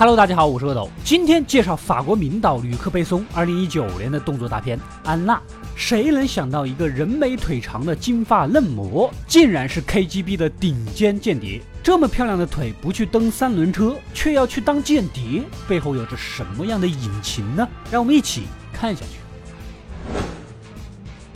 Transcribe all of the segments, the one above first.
Hello，大家好，我是阿斗，今天介绍法国名导吕克·贝松2019年的动作大片《安娜》。谁能想到一个人美腿长的金发嫩模，竟然是 KGB 的顶尖间谍？这么漂亮的腿，不去蹬三轮车，却要去当间谍，背后有着什么样的隐情呢？让我们一起看下去。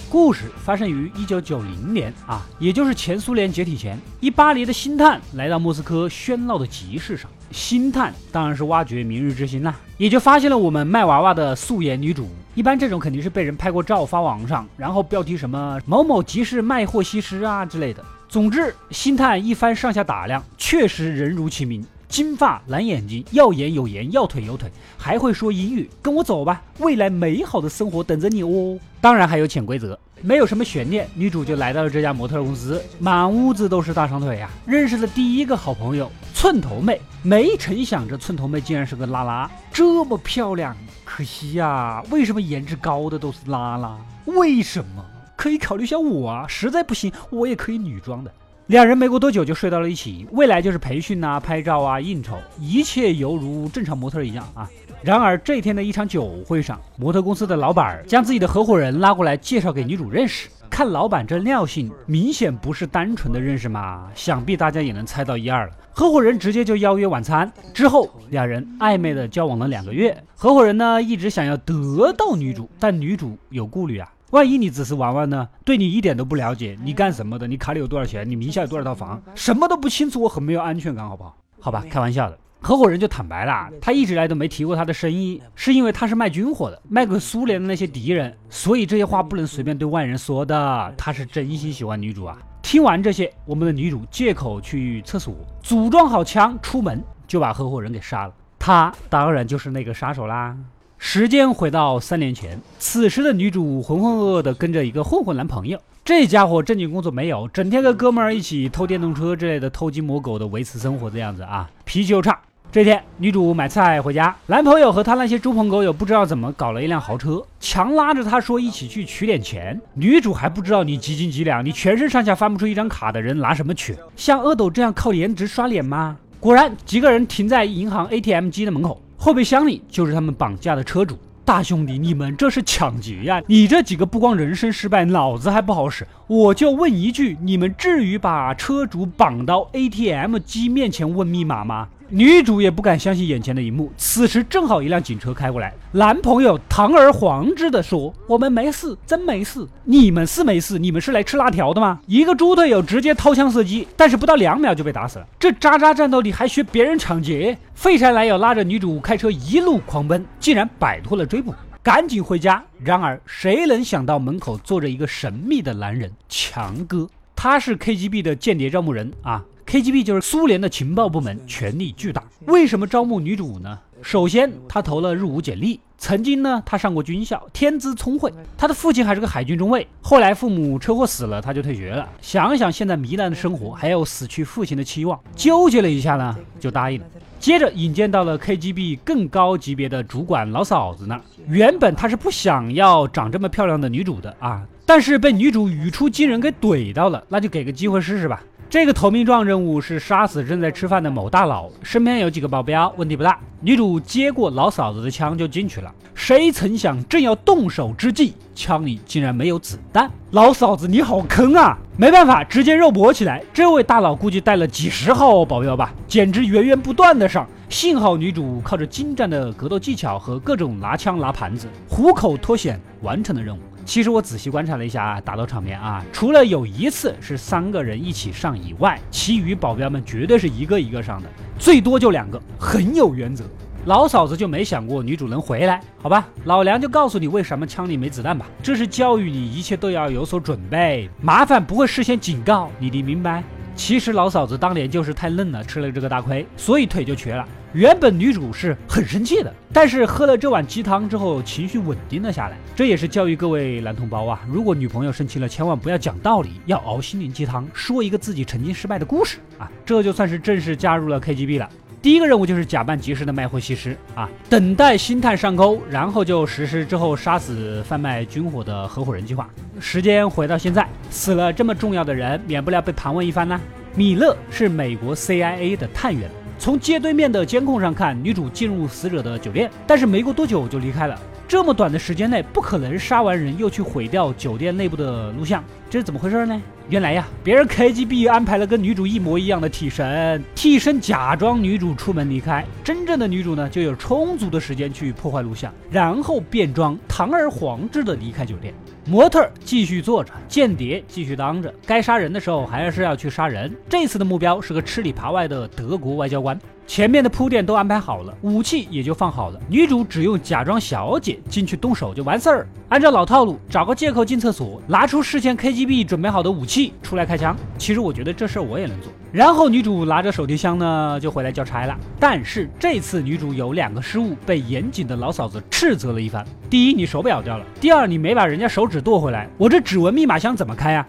故事发生于一九九零年啊，也就是前苏联解体前，一巴黎的星探来到莫斯科喧闹的集市上，星探当然是挖掘明日之星啦，也就发现了我们卖娃娃的素颜女主。一般这种肯定是被人拍过照发网上，然后标题什么某某集市卖货西施啊之类的。总之，星探一番上下打量，确实人如其名。金发蓝眼睛，要颜有颜，要腿有腿，还会说英语。跟我走吧，未来美好的生活等着你哦。当然还有潜规则，没有什么悬念，女主就来到了这家模特公司，满屋子都是大长腿呀。认识了第一个好朋友寸头妹，没成想这寸头妹竟然是个拉拉，这么漂亮，可惜呀，为什么颜值高的都是拉拉？为什么？可以考虑下我啊，实在不行，我也可以女装的。两人没过多久就睡到了一起，未来就是培训啊、拍照啊、应酬，一切犹如正常模特一样啊。然而这一天的一场酒会上，模特公司的老板将自己的合伙人拉过来介绍给女主认识。看老板这尿性，明显不是单纯的认识嘛，想必大家也能猜到一二了。合伙人直接就邀约晚餐，之后两人暧昧的交往了两个月。合伙人呢一直想要得到女主，但女主有顾虑啊。万一你只是玩玩呢？对你一点都不了解，你干什么的？你卡里有多少钱？你名下有多少套房？什么都不清楚，我很没有安全感，好不好？好吧，开玩笑的。合伙人就坦白了，他一直来都没提过他的生意，是因为他是卖军火的，卖给苏联的那些敌人，所以这些话不能随便对外人说的。他是真心喜欢女主啊。听完这些，我们的女主借口去厕所，组装好枪出门，就把合伙人给杀了。他当然就是那个杀手啦。时间回到三年前，此时的女主浑浑噩噩的跟着一个混混男朋友，这家伙正经工作没有，整天跟哥们儿一起偷电动车之类的，偷鸡摸狗的维持生活的样子啊，脾气又差。这天，女主买菜回家，男朋友和他那些猪朋狗友不知道怎么搞了一辆豪车，强拉着她说一起去取点钱。女主还不知道你几斤几两，你全身上下翻不出一张卡的人拿什么取？像阿斗这样靠颜值刷脸吗？果然，几个人停在银行 ATM 机的门口。后备箱里就是他们绑架的车主，大兄弟，你们这是抢劫呀！你这几个不光人生失败，脑子还不好使。我就问一句，你们至于把车主绑到 ATM 机面前问密码吗？女主也不敢相信眼前的一幕。此时正好一辆警车开过来，男朋友堂而皇之的说：“我们没事，真没事。你们是没事，你们是来吃辣条的吗？”一个猪队友直接掏枪射击，但是不到两秒就被打死了。这渣渣战斗力还学别人抢劫？废柴男友拉着女主开车一路狂奔，竟然摆脱了追捕，赶紧回家。然而谁能想到门口坐着一个神秘的男人强哥？他是 KGB 的间谍招募人啊。KGB 就是苏联的情报部门，权力巨大。为什么招募女主呢？首先，她投了入伍简历。曾经呢，她上过军校，天资聪慧。她的父亲还是个海军中尉，后来父母车祸死了，她就退学了。想想现在糜烂的生活，还有死去父亲的期望，纠结了一下呢，就答应了。接着引荐到了 KGB 更高级别的主管老嫂子那儿。原本他是不想要长这么漂亮的女主的啊，但是被女主语出惊人给怼到了，那就给个机会试试吧。这个投名状任务是杀死正在吃饭的某大佬，身边有几个保镖，问题不大。女主接过老嫂子的枪就进去了，谁曾想正要动手之际，枪里竟然没有子弹。老嫂子你好坑啊！没办法，直接肉搏起来。这位大佬估计带了几十号保镖吧，简直源源不断的上。幸好女主靠着精湛的格斗技巧和各种拿枪拿盘子，虎口脱险完成了任务。其实我仔细观察了一下啊，打斗场面啊，除了有一次是三个人一起上以外，其余保镖们绝对是一个一个上的，最多就两个，很有原则。老嫂子就没想过女主能回来，好吧？老梁就告诉你为什么枪里没子弹吧，这是教育你一切都要有所准备，麻烦不会事先警告你，你明白？其实老嫂子当年就是太嫩了，吃了这个大亏，所以腿就瘸了。原本女主是很生气的，但是喝了这碗鸡汤之后，情绪稳定了下来。这也是教育各位男同胞啊，如果女朋友生气了，千万不要讲道理，要熬心灵鸡汤，说一个自己曾经失败的故事啊。这就算是正式加入了 KGB 了。第一个任务就是假扮及时的卖货西施啊，等待星探上钩，然后就实施之后杀死贩卖军火的合伙人计划。时间回到现在，死了这么重要的人，免不了被盘问一番呢。米勒是美国 CIA 的探员。从街对面的监控上看，女主进入死者的酒店，但是没过多久就离开了。这么短的时间内，不可能杀完人又去毁掉酒店内部的录像，这是怎么回事呢？原来呀，别人 KGB 安排了跟女主一模一样的替身，替身假装女主出门离开，真正的女主呢就有充足的时间去破坏录像，然后变装堂而皇之的离开酒店。模特继续坐着，间谍继续当着，该杀人的时候还是要去杀人。这次的目标是个吃里扒外的德国外交官。前面的铺垫都安排好了，武器也就放好了，女主只用假装小姐进去动手就完事儿。按照老套路，找个借口进厕所，拿出事先 KGB 准备好的武器出来开枪。其实我觉得这事儿我也能做。然后女主拿着手提箱呢，就回来交差了。但是这次女主有两个失误，被严谨的老嫂子斥责了一番。第一，你手表掉了；第二，你没把人家手指剁回来。我这指纹密码箱怎么开啊？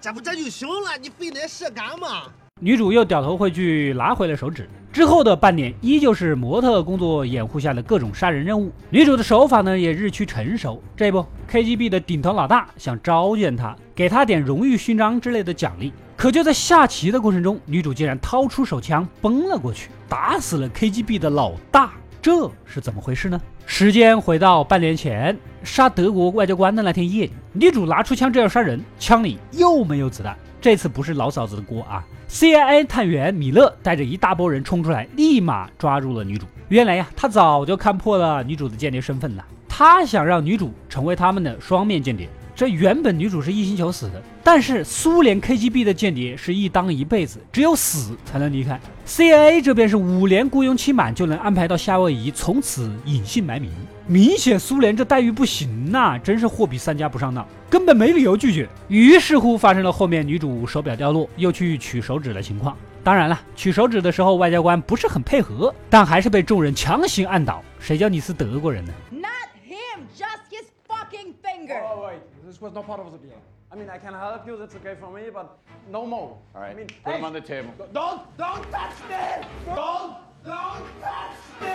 这不这就行了，你非得试干嘛？女主又掉头回去拿回了手指。之后的半年，依旧是模特工作掩护下的各种杀人任务。女主的手法呢，也日趋成熟。这不，KGB 的顶头老大想召见她，给她点荣誉勋章之类的奖励。可就在下棋的过程中，女主竟然掏出手枪崩了过去，打死了 KGB 的老大。这是怎么回事呢？时间回到半年前，杀德国外交官的那天夜里，女主拿出枪正要杀人，枪里又没有子弹。这次不是老嫂子的锅啊！CIA 探员米勒带着一大波人冲出来，立马抓住了女主。原来呀，他早就看破了女主的间谍身份了，他想让女主成为他们的双面间谍。这原本女主是一心求死的，但是苏联 KGB 的间谍是一当一辈子，只有死才能离开。CIA 这边是五年雇佣期满就能安排到夏威夷，从此隐姓埋名。明显苏联这待遇不行呐，真是货比三家不上当，根本没理由拒绝。于是乎发生了后面女主手表掉落，又去取手指的情况。当然了，取手指的时候外交官不是很配合，但还是被众人强行按倒。谁叫你是德国人呢？This was not part of the deal. I mean, I can help you. That's okay for me, but no more. All right. I mean, put hey, them on the table. Don't, don't touch me! Don't, don't touch me!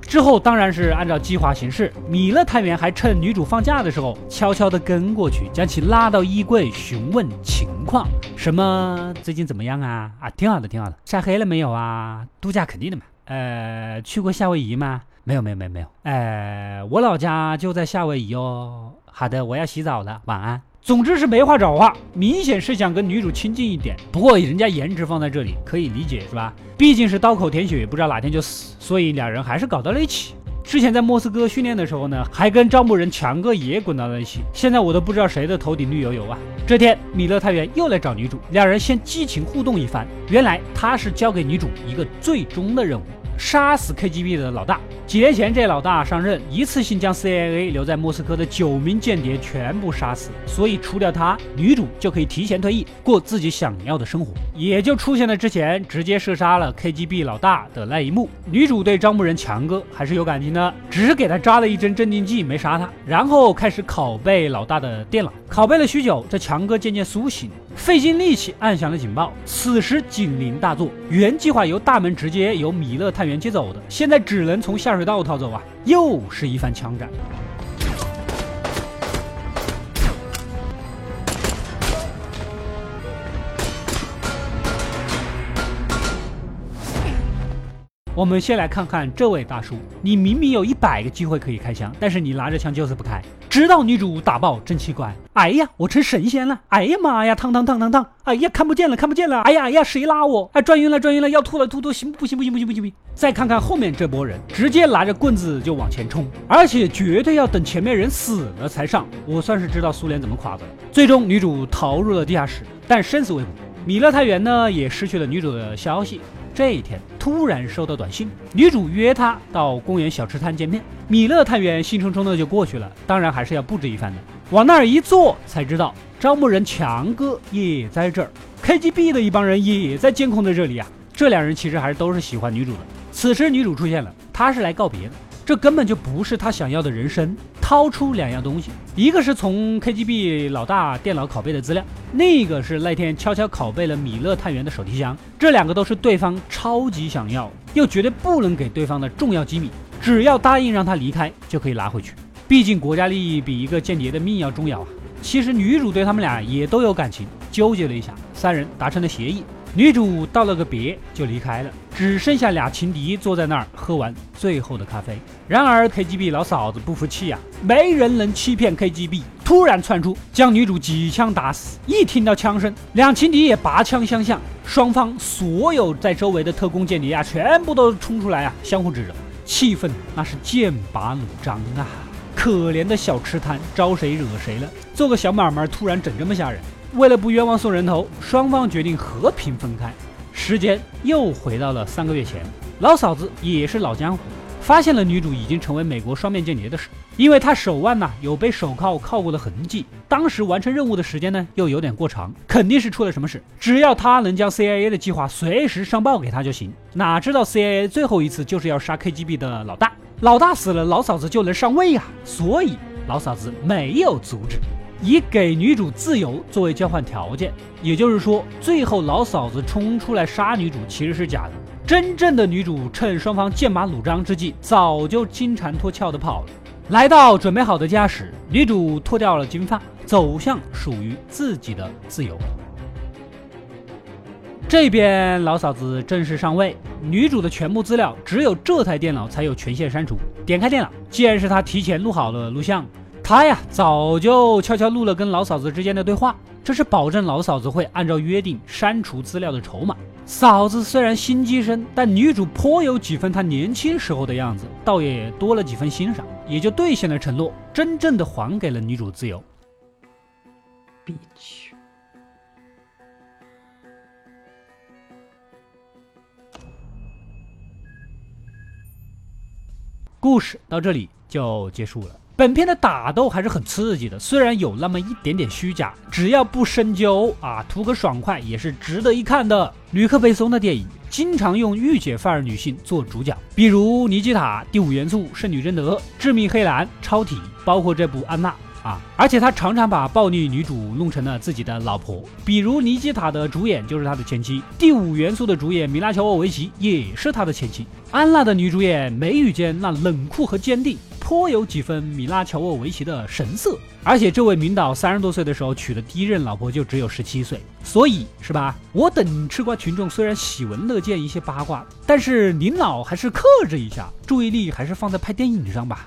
之后当然是按照计划行事。米勒探员还趁女主放假的时候，悄悄地跟过去，将其拉到衣柜询问情况。什么？最近怎么样啊？啊，挺好的，挺好的。晒黑了没有啊？度假肯定的嘛。呃，去过夏威夷吗？没有没有没有没有，哎，我老家就在夏威夷哦。好的，我要洗澡了，晚安。总之是没话找话，明显是想跟女主亲近一点。不过人家颜值放在这里，可以理解是吧？毕竟是刀口舔血，不知道哪天就死，所以两人还是搞到了一起。之前在莫斯科训练的时候呢，还跟招募人强哥也滚到了一起。现在我都不知道谁的头顶绿油油啊。这天，米勒探员又来找女主，两人先激情互动一番。原来他是交给女主一个最终的任务。杀死 KGB 的老大。几年前，这老大上任，一次性将 CIA 留在莫斯科的九名间谍全部杀死，所以除掉他，女主就可以提前退役，过自己想要的生活。也就出现了之前直接射杀了 KGB 老大的那一幕。女主对招募人强哥还是有感情的，只是给他扎了一针镇定剂，没杀他，然后开始拷贝老大的电脑。拷贝了许久，这强哥渐渐苏醒。费尽力气按响了警报，此时警铃大作。原计划由大门直接由米勒探员接走的，现在只能从下水道逃走啊！又是一番枪战。我们先来看看这位大叔，你明明有一百个机会可以开枪，但是你拿着枪就是不开，直到女主打爆真气关。哎呀，我成神仙了！哎呀妈呀，烫烫烫烫烫！哎呀，看不见了，看不见了！哎呀哎呀，谁拉我？哎，转晕了，转晕了，要吐了，吐吐！行不行不行不行不行不行！再看看后面这波人，直接拿着棍子就往前冲，而且绝对要等前面人死了才上。我算是知道苏联怎么垮的了。最终女主逃入了地下室，但生死未卜。米勒探员呢，也失去了女主的消息。这一天突然收到短信，女主约他到公园小吃摊见面。米勒探员兴冲冲的就过去了，当然还是要布置一番的。往那儿一坐，才知道招募人强哥也在这儿，KGB 的一帮人也在监控在这里啊。这两人其实还是都是喜欢女主的。此时女主出现了，她是来告别的。这根本就不是她想要的人生。掏出两样东西，一个是从 KGB 老大电脑拷贝的资料，另一个是那天悄悄拷贝了米勒探员的手提箱。这两个都是对方超级想要，又绝对不能给对方的重要机密。只要答应让他离开，就可以拿回去。毕竟国家利益比一个间谍的命要重要啊。其实女主对他们俩也都有感情。纠结了一下，三人达成了协议。女主道了个别就离开了，只剩下俩情敌坐在那儿喝完最后的咖啡。然而 KGB 老嫂子不服气呀，没人能欺骗 KGB，突然窜出，将女主几枪打死。一听到枪声，两情敌也拔枪相向，双方所有在周围的特工间谍啊，全部都冲出来啊，相互指着，气氛那是剑拔弩张啊！可怜的小吃摊，招谁惹谁了？做个小买卖突然整这么吓人。为了不冤枉送人头，双方决定和平分开。时间又回到了三个月前，老嫂子也是老江湖，发现了女主已经成为美国双面间谍的事，因为她手腕呢有被手铐铐过的痕迹，当时完成任务的时间呢又有点过长，肯定是出了什么事。只要她能将 CIA 的计划随时上报给他就行。哪知道 CIA 最后一次就是要杀 KGB 的老大，老大死了，老嫂子就能上位呀，所以老嫂子没有阻止。以给女主自由作为交换条件，也就是说，最后老嫂子冲出来杀女主其实是假的。真正的女主趁双方剑拔弩张之际，早就金蝉脱壳的跑了。来到准备好的家时，女主脱掉了金发，走向属于自己的自由。这边老嫂子正式上位，女主的全部资料只有这台电脑才有权限删除。点开电脑，既然是她提前录好了录像。他呀，早就悄悄录了跟老嫂子之间的对话，这是保证老嫂子会按照约定删除资料的筹码。嫂子虽然心机深，但女主颇有几分她年轻时候的样子，倒也多了几分欣赏，也就兑现了承诺，真正的还给了女主自由。bitch。故事到这里就结束了。本片的打斗还是很刺激的，虽然有那么一点点虚假，只要不深究啊，图个爽快也是值得一看的。吕克·贝松的电影经常用御姐范儿女性做主角，比如《尼基塔》《第五元素》《圣女贞德》《致命黑蓝》《超体》，包括这部《安娜》。啊！而且他常常把暴力女主弄成了自己的老婆，比如《尼基塔》的主演就是他的前妻，《第五元素》的主演米拉乔沃维奇也是他的前妻，《安娜》的女主演眉宇间那冷酷和坚定，颇有几分米拉乔沃维奇的神色。而且这位名导三十多岁的时候娶的第一任老婆就只有十七岁，所以是吧？我等吃瓜群众虽然喜闻乐见一些八卦，但是您老还是克制一下，注意力还是放在拍电影上吧。